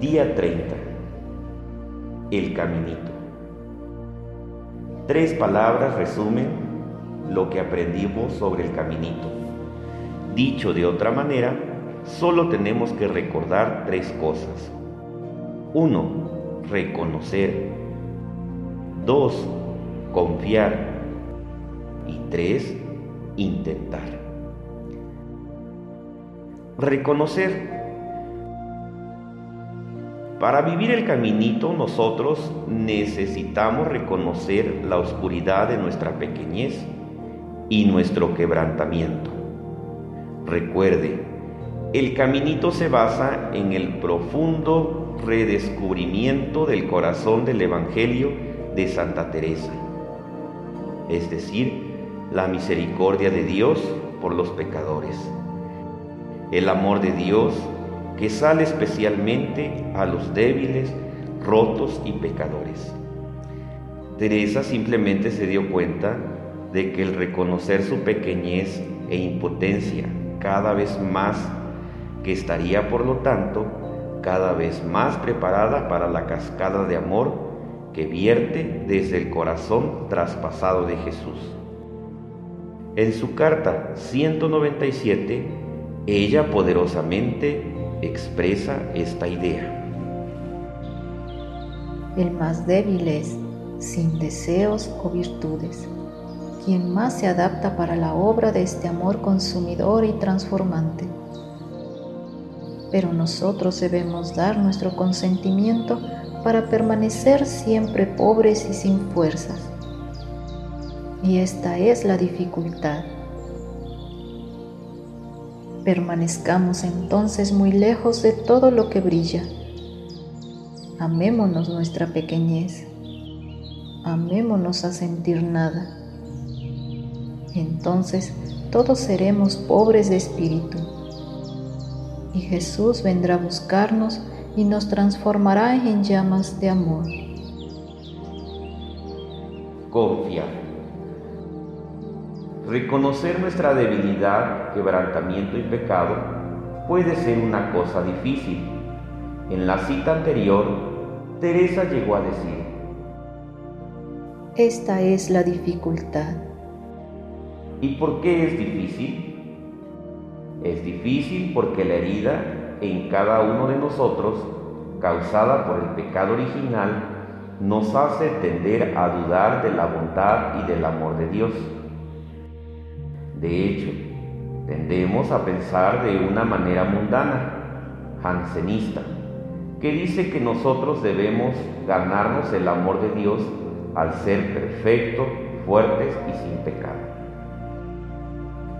Día 30. El caminito. Tres palabras resumen lo que aprendimos sobre el caminito. Dicho de otra manera, solo tenemos que recordar tres cosas. Uno, reconocer. Dos, confiar. Y tres, intentar. Reconocer para vivir el caminito nosotros necesitamos reconocer la oscuridad de nuestra pequeñez y nuestro quebrantamiento. Recuerde, el caminito se basa en el profundo redescubrimiento del corazón del Evangelio de Santa Teresa, es decir, la misericordia de Dios por los pecadores, el amor de Dios que sale especialmente a los débiles, rotos y pecadores. Teresa simplemente se dio cuenta de que el reconocer su pequeñez e impotencia cada vez más, que estaría por lo tanto cada vez más preparada para la cascada de amor que vierte desde el corazón traspasado de Jesús. En su carta 197, ella poderosamente expresa esta idea. El más débil es, sin deseos o virtudes, quien más se adapta para la obra de este amor consumidor y transformante. Pero nosotros debemos dar nuestro consentimiento para permanecer siempre pobres y sin fuerzas. Y esta es la dificultad Permanezcamos entonces muy lejos de todo lo que brilla. Amémonos nuestra pequeñez. Amémonos a sentir nada. Entonces todos seremos pobres de espíritu. Y Jesús vendrá a buscarnos y nos transformará en llamas de amor. Confía. Reconocer nuestra debilidad, quebrantamiento y pecado puede ser una cosa difícil. En la cita anterior, Teresa llegó a decir, Esta es la dificultad. ¿Y por qué es difícil? Es difícil porque la herida en cada uno de nosotros, causada por el pecado original, nos hace tender a dudar de la bondad y del amor de Dios. De hecho, tendemos a pensar de una manera mundana, jansenista, que dice que nosotros debemos ganarnos el amor de Dios al ser perfectos, fuertes y sin pecado.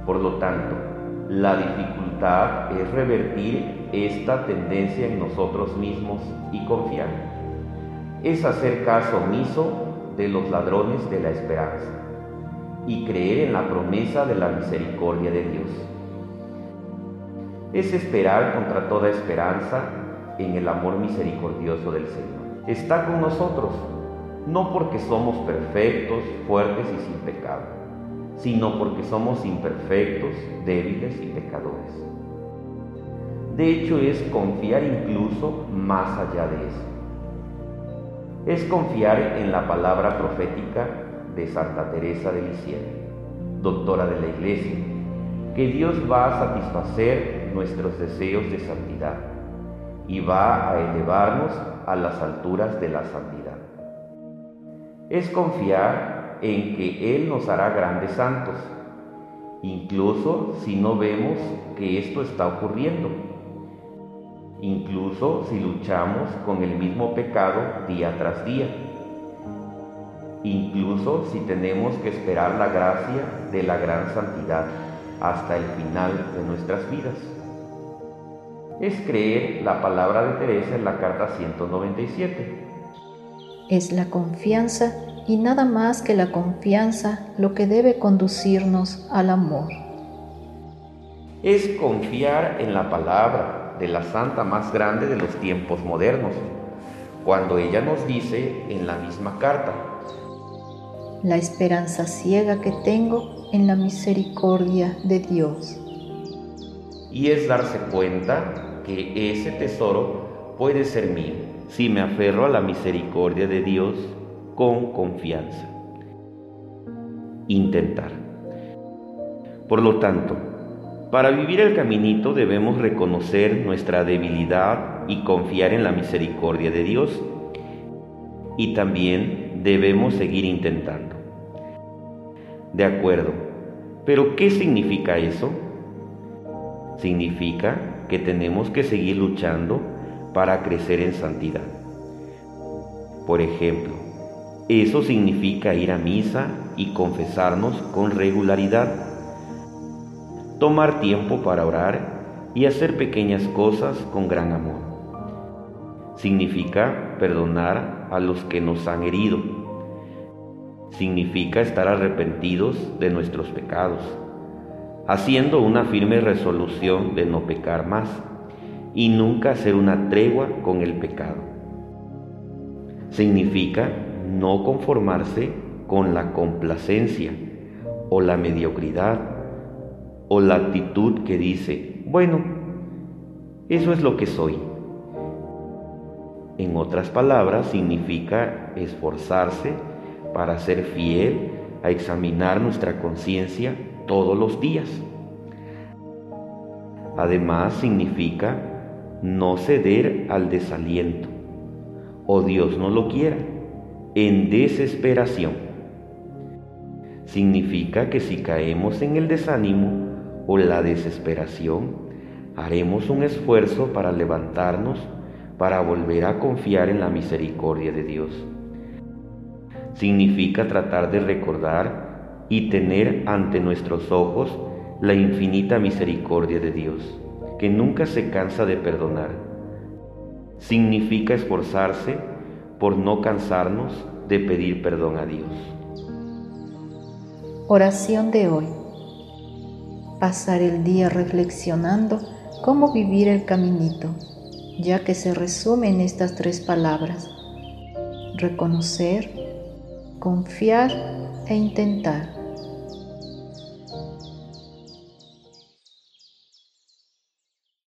Por lo tanto, la dificultad es revertir esta tendencia en nosotros mismos y confiar. Es hacer caso omiso de los ladrones de la esperanza y creer en la promesa de la misericordia de Dios. Es esperar contra toda esperanza en el amor misericordioso del Señor. Está con nosotros, no porque somos perfectos, fuertes y sin pecado, sino porque somos imperfectos, débiles y pecadores. De hecho, es confiar incluso más allá de eso. Es confiar en la palabra profética de Santa Teresa de Lisieux, doctora de la Iglesia, que Dios va a satisfacer nuestros deseos de santidad y va a elevarnos a las alturas de la santidad. Es confiar en que Él nos hará grandes santos, incluso si no vemos que esto está ocurriendo, incluso si luchamos con el mismo pecado día tras día incluso si tenemos que esperar la gracia de la gran santidad hasta el final de nuestras vidas. Es creer la palabra de Teresa en la carta 197. Es la confianza y nada más que la confianza lo que debe conducirnos al amor. Es confiar en la palabra de la santa más grande de los tiempos modernos, cuando ella nos dice en la misma carta, la esperanza ciega que tengo en la misericordia de Dios. Y es darse cuenta que ese tesoro puede ser mío si me aferro a la misericordia de Dios con confianza. Intentar. Por lo tanto, para vivir el caminito debemos reconocer nuestra debilidad y confiar en la misericordia de Dios. Y también debemos seguir intentando. De acuerdo, pero ¿qué significa eso? Significa que tenemos que seguir luchando para crecer en santidad. Por ejemplo, eso significa ir a misa y confesarnos con regularidad tomar tiempo para orar y hacer pequeñas cosas con gran amor. Significa perdonar a los que nos han herido. Significa estar arrepentidos de nuestros pecados, haciendo una firme resolución de no pecar más y nunca hacer una tregua con el pecado. Significa no conformarse con la complacencia o la mediocridad o la actitud que dice, bueno, eso es lo que soy. En otras palabras, significa esforzarse para ser fiel a examinar nuestra conciencia todos los días. Además, significa no ceder al desaliento, o Dios no lo quiera, en desesperación. Significa que si caemos en el desánimo, o la desesperación, haremos un esfuerzo para levantarnos, para volver a confiar en la misericordia de Dios. Significa tratar de recordar y tener ante nuestros ojos la infinita misericordia de Dios, que nunca se cansa de perdonar. Significa esforzarse por no cansarnos de pedir perdón a Dios. Oración de hoy pasar el día reflexionando cómo vivir el caminito, ya que se resume en estas tres palabras, reconocer, confiar e intentar.